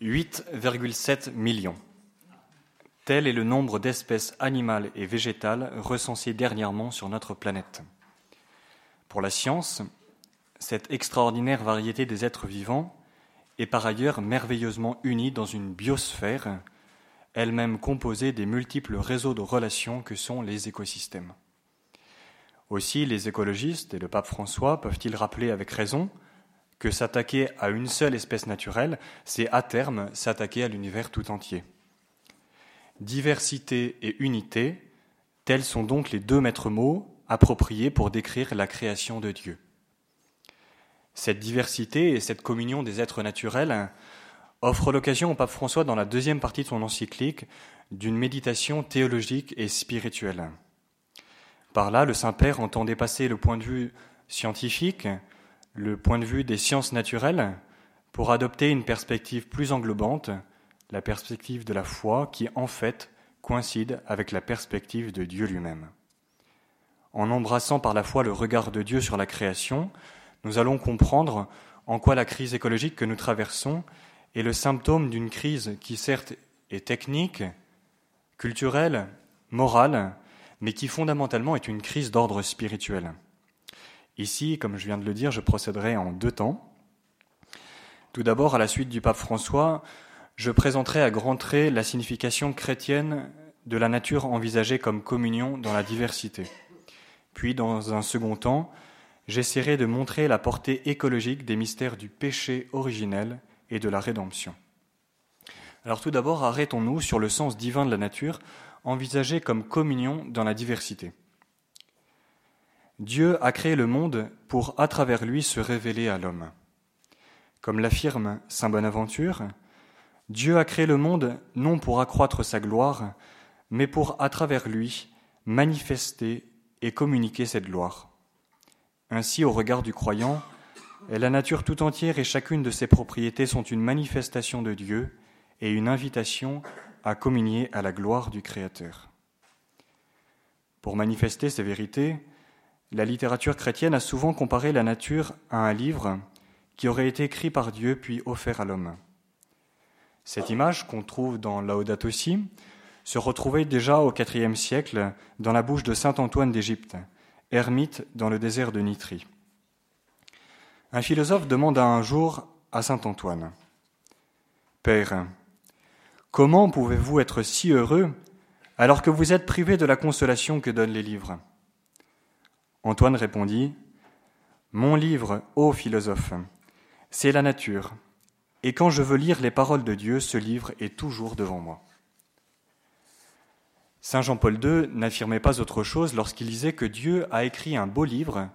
8,7 millions. Tel est le nombre d'espèces animales et végétales recensées dernièrement sur notre planète. Pour la science, cette extraordinaire variété des êtres vivants est par ailleurs merveilleusement unie dans une biosphère, elle-même composée des multiples réseaux de relations que sont les écosystèmes. Aussi, les écologistes et le pape François peuvent-ils rappeler avec raison que s'attaquer à une seule espèce naturelle, c'est à terme s'attaquer à l'univers tout entier. Diversité et unité, tels sont donc les deux maîtres mots appropriés pour décrire la création de Dieu. Cette diversité et cette communion des êtres naturels offrent l'occasion au pape François, dans la deuxième partie de son encyclique, d'une méditation théologique et spirituelle. Par là, le Saint-Père entend dépasser le point de vue scientifique, le point de vue des sciences naturelles, pour adopter une perspective plus englobante, la perspective de la foi qui, en fait, coïncide avec la perspective de Dieu lui-même. En embrassant par la foi le regard de Dieu sur la création, nous allons comprendre en quoi la crise écologique que nous traversons est le symptôme d'une crise qui certes est technique, culturelle, morale, mais qui fondamentalement est une crise d'ordre spirituel. Ici, comme je viens de le dire, je procéderai en deux temps. Tout d'abord, à la suite du pape François, je présenterai à grands traits la signification chrétienne de la nature envisagée comme communion dans la diversité. Puis, dans un second temps, j'essaierai de montrer la portée écologique des mystères du péché originel et de la rédemption. Alors tout d'abord, arrêtons-nous sur le sens divin de la nature, envisagée comme communion dans la diversité. Dieu a créé le monde pour, à travers lui, se révéler à l'homme. Comme l'affirme Saint Bonaventure, Dieu a créé le monde non pour accroître sa gloire, mais pour, à travers lui, manifester et communiquer cette gloire. Ainsi, au regard du croyant, la nature tout entière et chacune de ses propriétés sont une manifestation de Dieu et une invitation à communier à la gloire du Créateur. Pour manifester ces vérités, la littérature chrétienne a souvent comparé la nature à un livre qui aurait été écrit par Dieu puis offert à l'homme. Cette image qu'on trouve dans Laudato Si se retrouvait déjà au IVe siècle dans la bouche de saint Antoine d'Égypte, ermite dans le désert de Nitrie. Un philosophe demanda un jour à saint Antoine Père, comment pouvez-vous être si heureux alors que vous êtes privé de la consolation que donnent les livres? Antoine répondit Mon livre, ô philosophe, c'est la nature, et quand je veux lire les paroles de Dieu, ce livre est toujours devant moi. Saint Jean-Paul II n'affirmait pas autre chose lorsqu'il disait que Dieu a écrit un beau livre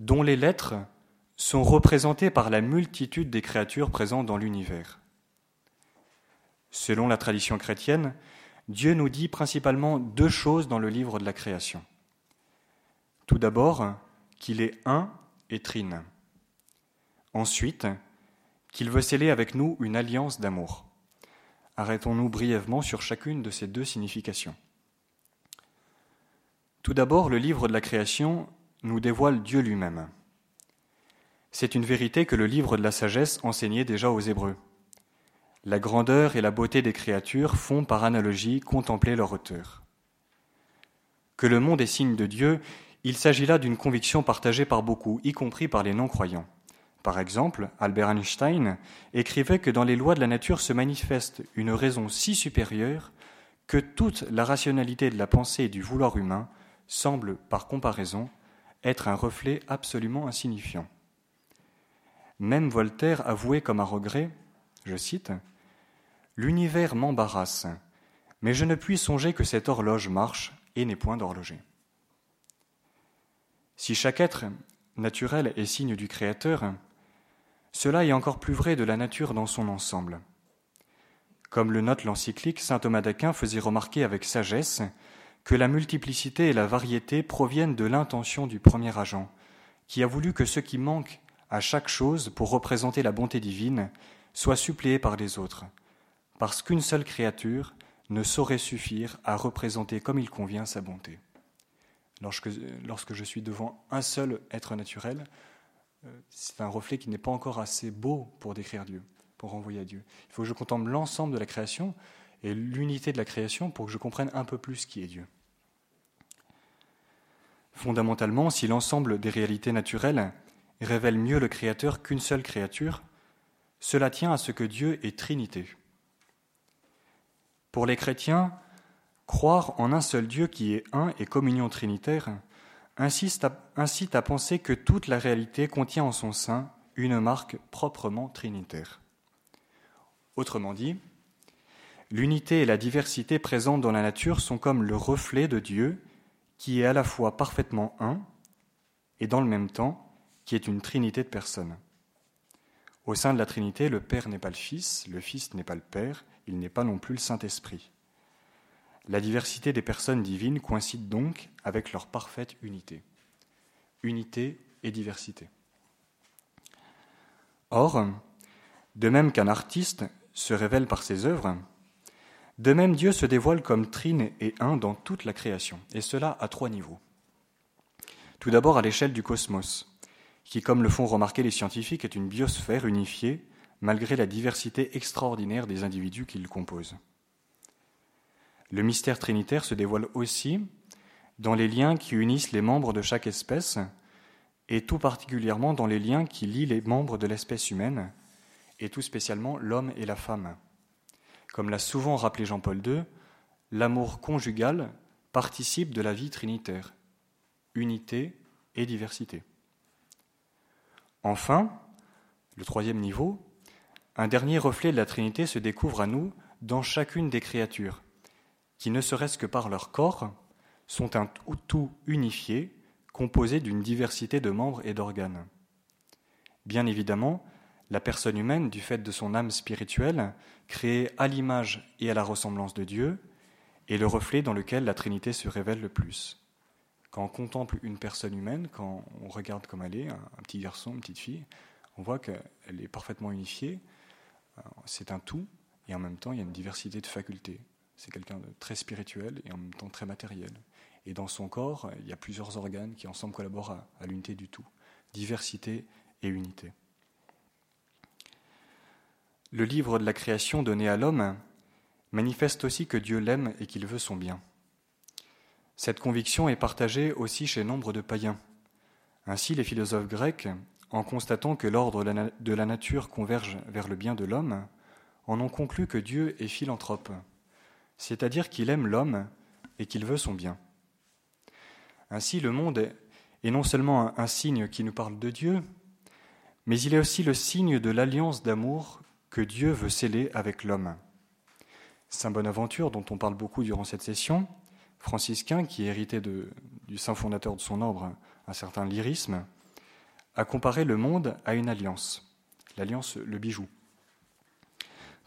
dont les lettres sont représentées par la multitude des créatures présentes dans l'univers. Selon la tradition chrétienne, Dieu nous dit principalement deux choses dans le livre de la création. Tout d'abord, qu'il est un et trine. Ensuite, qu'il veut sceller avec nous une alliance d'amour. Arrêtons-nous brièvement sur chacune de ces deux significations. Tout d'abord, le livre de la création nous dévoile Dieu lui-même. C'est une vérité que le livre de la sagesse enseignait déjà aux Hébreux. La grandeur et la beauté des créatures font par analogie contempler leur auteur. Que le monde est signe de Dieu, il s'agit là d'une conviction partagée par beaucoup, y compris par les non-croyants. Par exemple, Albert Einstein écrivait que dans les lois de la nature se manifeste une raison si supérieure que toute la rationalité de la pensée et du vouloir humain semble, par comparaison, être un reflet absolument insignifiant. Même Voltaire avouait comme un regret, je cite, L'univers m'embarrasse, mais je ne puis songer que cette horloge marche et n'est point d'horloger. Si chaque être naturel est signe du Créateur, cela est encore plus vrai de la nature dans son ensemble. Comme le note l'encyclique, saint Thomas d'Aquin faisait remarquer avec sagesse que la multiplicité et la variété proviennent de l'intention du premier agent, qui a voulu que ce qui manque à chaque chose pour représenter la bonté divine soit suppléé par les autres, parce qu'une seule créature ne saurait suffire à représenter comme il convient sa bonté. Lorsque, je suis devant un seul être naturel, euh, c'est un reflet qui n'est pas encore assez beau pour décrire Dieu. pour renvoyer à Dieu. Il faut que je contemple l'ensemble de la création et l'unité de la création pour que je comprenne un peu plus qui est Dieu. Fondamentalement, si l'ensemble des réalités naturelles révèle mieux le Créateur qu'une seule créature, cela tient à ce que Dieu est Trinité. Pour les chrétiens, croire en un seul Dieu qui est un et communion trinitaire incite à, penser que toute la réalité contient en son sein une marque proprement trinitaire. Autrement dit, l'unité et la diversité présentes dans la nature sont comme le reflet de Dieu qui est à la fois parfaitement un et dans le même temps qui est une trinité de personnes. Au sein de la Trinité, le Père n'est pas le Fils, le Fils n'est pas le Père, il n'est pas non plus le Saint-Esprit. La diversité des personnes divines coïncide donc avec leur parfaite unité. Unité et diversité. Or, de même qu'un artiste se révèle par ses œuvres, de même Dieu se dévoile comme trine et un dans toute la création, et cela à trois niveaux. Tout d'abord à l'échelle du cosmos, qui, comme le font remarquer les scientifiques, est une biosphère unifiée malgré la diversité extraordinaire des individus qui le composent. Le mystère trinitaire se dévoile aussi dans les liens qui unissent les membres de chaque espèce, et tout particulièrement dans les liens qui lient les membres de l'espèce humaine, et tout spécialement l'homme et la femme. Comme l'a souvent rappelé Jean-Paul II, l'amour conjugal participe de la vie trinitaire, unité et diversité. Enfin, le troisième niveau, un dernier reflet de la Trinité se découvre à nous dans chacune des créatures, qui, ne serait-ce que par leur corps, sont un tout unifié, composé d'une diversité de membres et d'organes. Bien évidemment, la personne humaine, du fait de son âme spirituelle, créée à l'image et à la ressemblance de Dieu, est le reflet dans lequel la Trinité se révèle le plus. Quand on contemple une personne humaine, quand on regarde comme elle est, un, petit garçon, une petite fille, on voit qu'elle est parfaitement unifiée. Euh, c'est un tout, et en même temps, il y a une diversité de facultés. C'est quelqu'un de très spirituel et en même temps très matériel. Et dans son corps, il y a plusieurs organes qui ensemble collaborent à l'unité du tout. Diversité et unité. Le livre de la création donné à l'homme manifeste aussi que Dieu l'aime et qu'il veut son bien. Cette conviction est partagée aussi chez nombre de païens. Ainsi, les philosophes grecs, en constatant que l'ordre de la nature converge vers le bien de l'homme, en ont conclu que Dieu est philanthrope, c'est-à-dire qu'il aime l'homme et qu'il veut son bien. Ainsi, le monde est non seulement un signe qui nous parle de Dieu, mais il est aussi le signe de l'alliance d'amour que Dieu veut sceller avec l'homme. Saint Bonaventure, dont on parle beaucoup durant cette session, franciscain qui héritait du saint fondateur de son ordre, un certain lyrisme, a comparé le monde à une alliance, l'alliance, le bijou.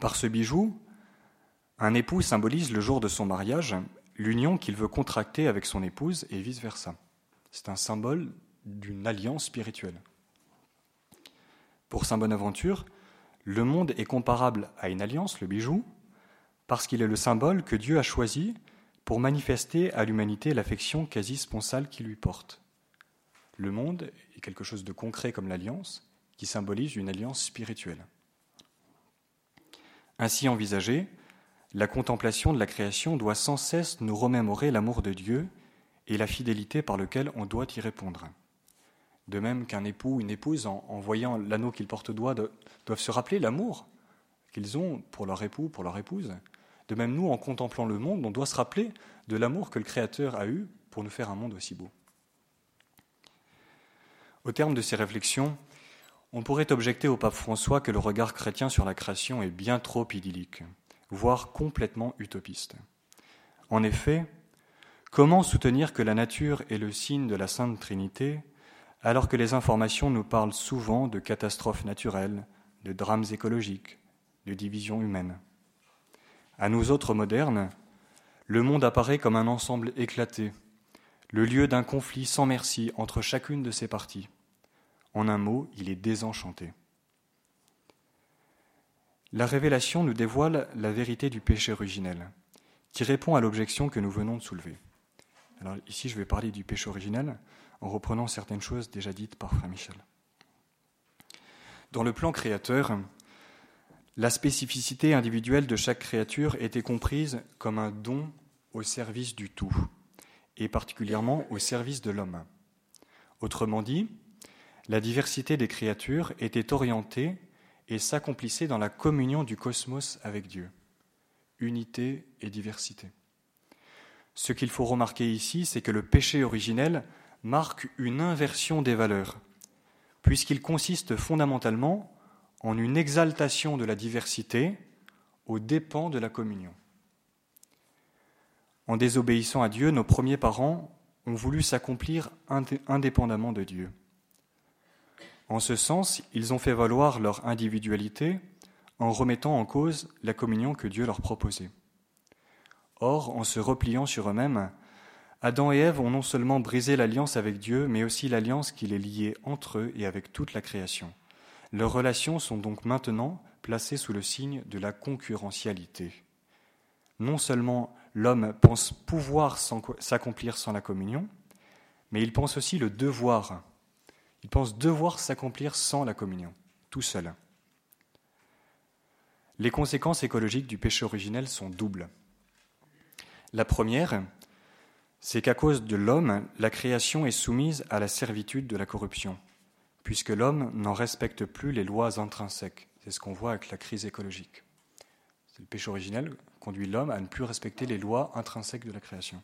Par ce bijou, un époux symbolise le jour de son mariage, l'union qu'il veut contracter avec son épouse et vice-versa. C'est un symbole d'une alliance spirituelle. Pour Saint Bonaventure, le monde est comparable à une alliance, le bijou, parce qu'il est le symbole que Dieu a choisi pour manifester à l'humanité l'affection quasi sponsale qu'il lui porte. Le monde est quelque chose de concret comme l'alliance, qui symbolise une alliance spirituelle. Ainsi envisagée, la contemplation de la création doit sans cesse nous remémorer l'amour de Dieu et la fidélité par lequel on doit y répondre. De même qu'un époux ou une épouse, en, voyant l'anneau qu'ils portent au doigt, doivent se rappeler l'amour qu'ils ont pour leur époux, pour leur épouse, de même, nous, en contemplant le monde, on doit se rappeler de l'amour que le Créateur a eu pour nous faire un monde aussi beau. Au terme de ces réflexions, on pourrait objecter au pape François que le regard chrétien sur la création est bien trop idyllique, voire complètement utopiste. En effet, comment soutenir que la nature est le signe de la Sainte Trinité alors que les informations nous parlent souvent de catastrophes naturelles, de drames écologiques, de divisions humaines? À nous autres modernes, le monde apparaît comme un ensemble éclaté, le lieu d'un conflit sans merci entre chacune de ses parties. En un mot, il est désenchanté. La révélation nous dévoile la vérité du péché originel, qui répond à l'objection que nous venons de soulever. Alors ici, je vais parler du péché originel en reprenant certaines choses déjà dites par Frère Michel. Dans le plan créateur, La spécificité individuelle de chaque créature était comprise comme un don au service du tout, et particulièrement au service de l'homme. Autrement dit, la diversité des créatures était orientée et s'accomplissait dans la communion du cosmos avec Dieu. Unité et diversité. Ce qu'il faut remarquer ici, c'est que le péché originel marque une inversion des valeurs, puisqu'il consiste fondamentalement en une exaltation de la diversité aux dépens de la communion. En désobéissant à Dieu, nos premiers parents ont voulu s'accomplir indépendamment de Dieu. En ce sens, ils ont fait valoir leur individualité en remettant en cause la communion que Dieu leur proposait. Or, en se repliant sur eux-mêmes, Adam et Ève ont non seulement brisé l'alliance avec Dieu, mais aussi l'alliance qui les liait entre eux et avec toute la création. Leurs relations sont donc maintenant placées sous le signe de la concurrentialité. Non seulement l'homme pense pouvoir s'accomplir sans la communion, mais il pense aussi le devoir. Il pense devoir s'accomplir sans la communion, tout seul. Les conséquences écologiques du péché originel sont doubles. La première, c'est qu'à cause de l'homme, la création est soumise à la servitude de la corruption, puisque l'homme n'en respecte plus les lois intrinsèques. C'est ce qu'on voit avec la crise écologique. Le péché originel conduit l'homme à ne plus respecter les lois intrinsèques de la création.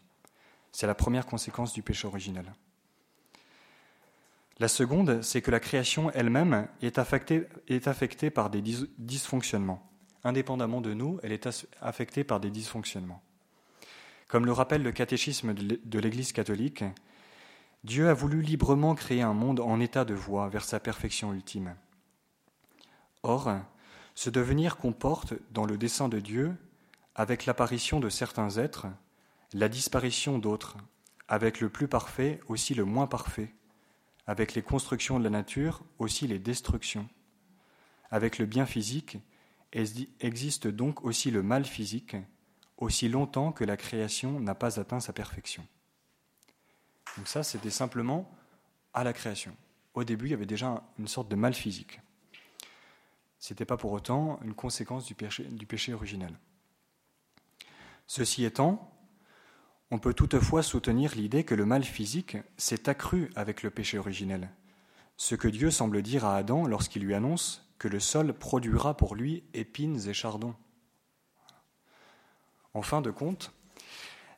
C'est la première conséquence du péché originel. La seconde, c'est que la création elle-même est affectée, par des dysfonctionnements. Indépendamment de nous, elle est affectée par des dysfonctionnements. Comme le rappelle le catéchisme de l'Église catholique, Dieu a voulu librement créer un monde en état de voie vers sa perfection ultime. Or, ce devenir comporte, dans le dessein de Dieu, avec l'apparition de certains êtres, la disparition d'autres, avec le plus parfait aussi le moins parfait, avec les constructions de la nature aussi les destructions. Avec le bien physique existe donc aussi le mal physique, aussi longtemps que la création n'a pas atteint sa perfection. Donc ça, c'était simplement à la création. Au début, il y avait déjà une sorte de mal physique. Ce n'était pas pour autant une conséquence du péché, du péché originel. Ceci étant, on peut toutefois soutenir l'idée que le mal physique s'est accru avec le péché originel, ce que Dieu semble dire à Adam lorsqu'il lui annonce que le sol produira pour lui épines et chardons. En fin de compte,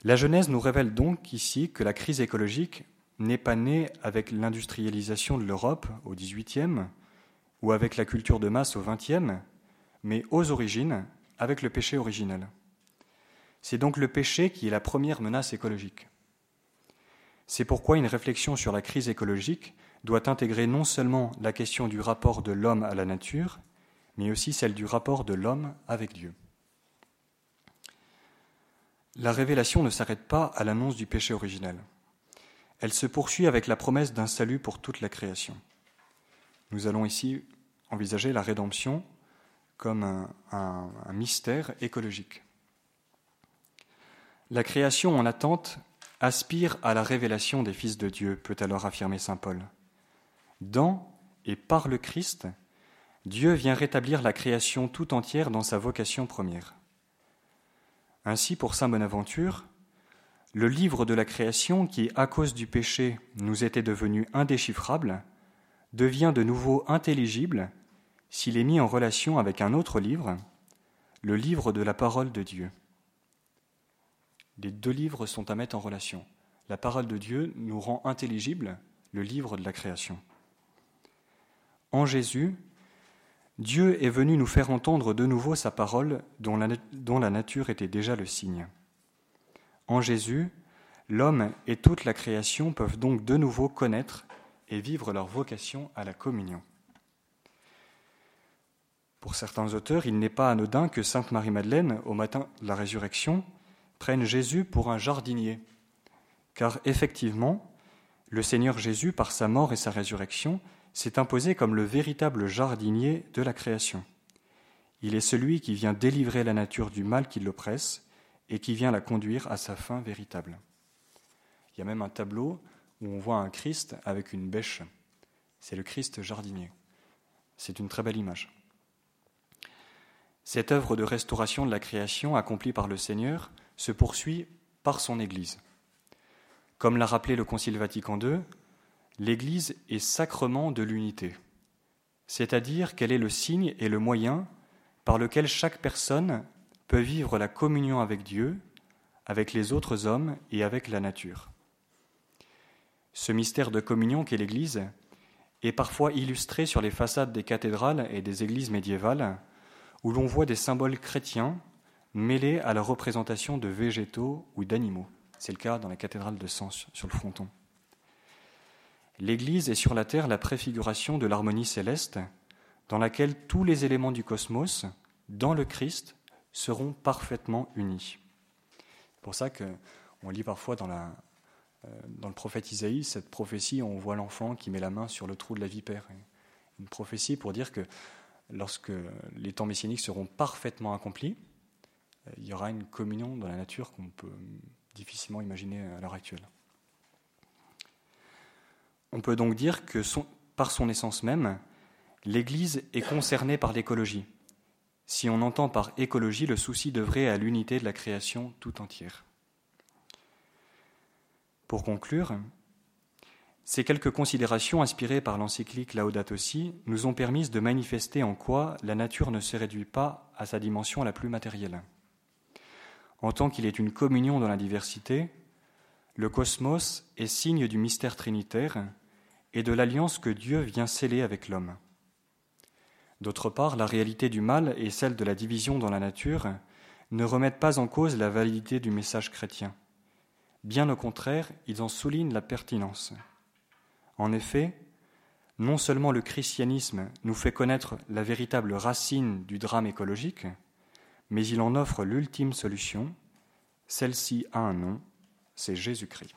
la Genèse nous révèle donc ici que la crise écologique n'est pas née avec l'industrialisation de l'Europe au XVIIIe ou avec la culture de masse au XXe, mais aux origines avec le péché originel. C'est donc le péché qui est la première menace écologique. C'est pourquoi une réflexion sur la crise écologique doit intégrer non seulement la question du rapport de l'homme à la nature, mais aussi celle du rapport de l'homme avec Dieu. La révélation ne s'arrête pas à l'annonce du péché originel. Elle se poursuit avec la promesse d'un salut pour toute la création. Nous allons ici envisager la rédemption comme un, un mystère écologique. La création en attente aspire à la révélation des fils de Dieu, peut alors affirmer Saint Paul. Dans et par le Christ, Dieu vient rétablir la création tout entière dans sa vocation première. Ainsi, pour Saint Bonaventure, le livre de la création, qui, à cause du péché, nous était devenu indéchiffrable, devient de nouveau intelligible s'il est mis en relation avec un autre livre, le livre de la parole de Dieu. Les deux livres sont à mettre en relation. La parole de Dieu nous rend intelligible le livre de la création. En Jésus, Dieu est venu nous faire entendre de nouveau sa parole dont la, nature était déjà le signe. En Jésus, l'homme et toute la création peuvent donc de nouveau connaître et vivre leur vocation à la communion. Pour certains auteurs, il n'est pas anodin que Sainte Marie-Madeleine, au matin de la résurrection, prenne Jésus pour un jardinier, car effectivement, le Seigneur Jésus, par sa mort et sa résurrection, s'est imposé comme le véritable jardinier de la création. Il est celui qui vient délivrer la nature du mal qui l'oppresse et qui vient la conduire à sa fin véritable. Il y a même un tableau où on voit un Christ avec une bêche. C'est le Christ jardinier. C'est une très belle image. Cette œuvre de restauration de la création accomplie par le Seigneur se poursuit par son Église. Comme l'a rappelé le Concile Vatican II, l'Église est sacrement de l'unité, c'est-à-dire qu'elle est le signe et le moyen par lequel chaque personne peut vivre la communion avec Dieu, avec les autres hommes et avec la nature. Ce mystère de communion qu'est l'Église est parfois illustré sur les façades des cathédrales et des églises médiévales, où l'on voit des symboles chrétiens mêlés à la représentation de végétaux ou d'animaux. C'est le cas dans la cathédrale de Sens, sur le fronton. L'Église est sur la terre la préfiguration de l'harmonie céleste, dans laquelle tous les éléments du cosmos, dans le Christ, seront parfaitement unis. C'est pour ça qu'on lit parfois dans, euh, dans le prophète Isaïe cette prophétie, on voit l'enfant qui met la main sur le trou de la vipère. Une prophétie pour dire que lorsque les temps messianiques seront parfaitement accomplis, il y aura une communion dans la nature qu'on peut difficilement imaginer à l'heure actuelle. On peut donc dire que par son essence même, l'Église est concernée par l'écologie, si on entend par écologie le souci d'œuvrer à l'unité de la création tout entière. Pour conclure, ces quelques considérations inspirées par l'encyclique Laudato Si nous ont permis de manifester en quoi la nature ne se réduit pas à sa dimension la plus matérielle. En tant qu'il est une communion dans la diversité, le cosmos est signe du mystère trinitaire et de l'alliance que Dieu vient sceller avec l'homme. D'autre part, la réalité du mal et celle de la division dans la nature ne remettent pas en cause la validité du message chrétien. Bien au contraire, ils en soulignent la pertinence. En effet, non seulement le christianisme nous fait connaître la véritable racine du drame écologique, mais il en offre l'ultime solution. Celle-ci a un nom, c'est Jésus-Christ.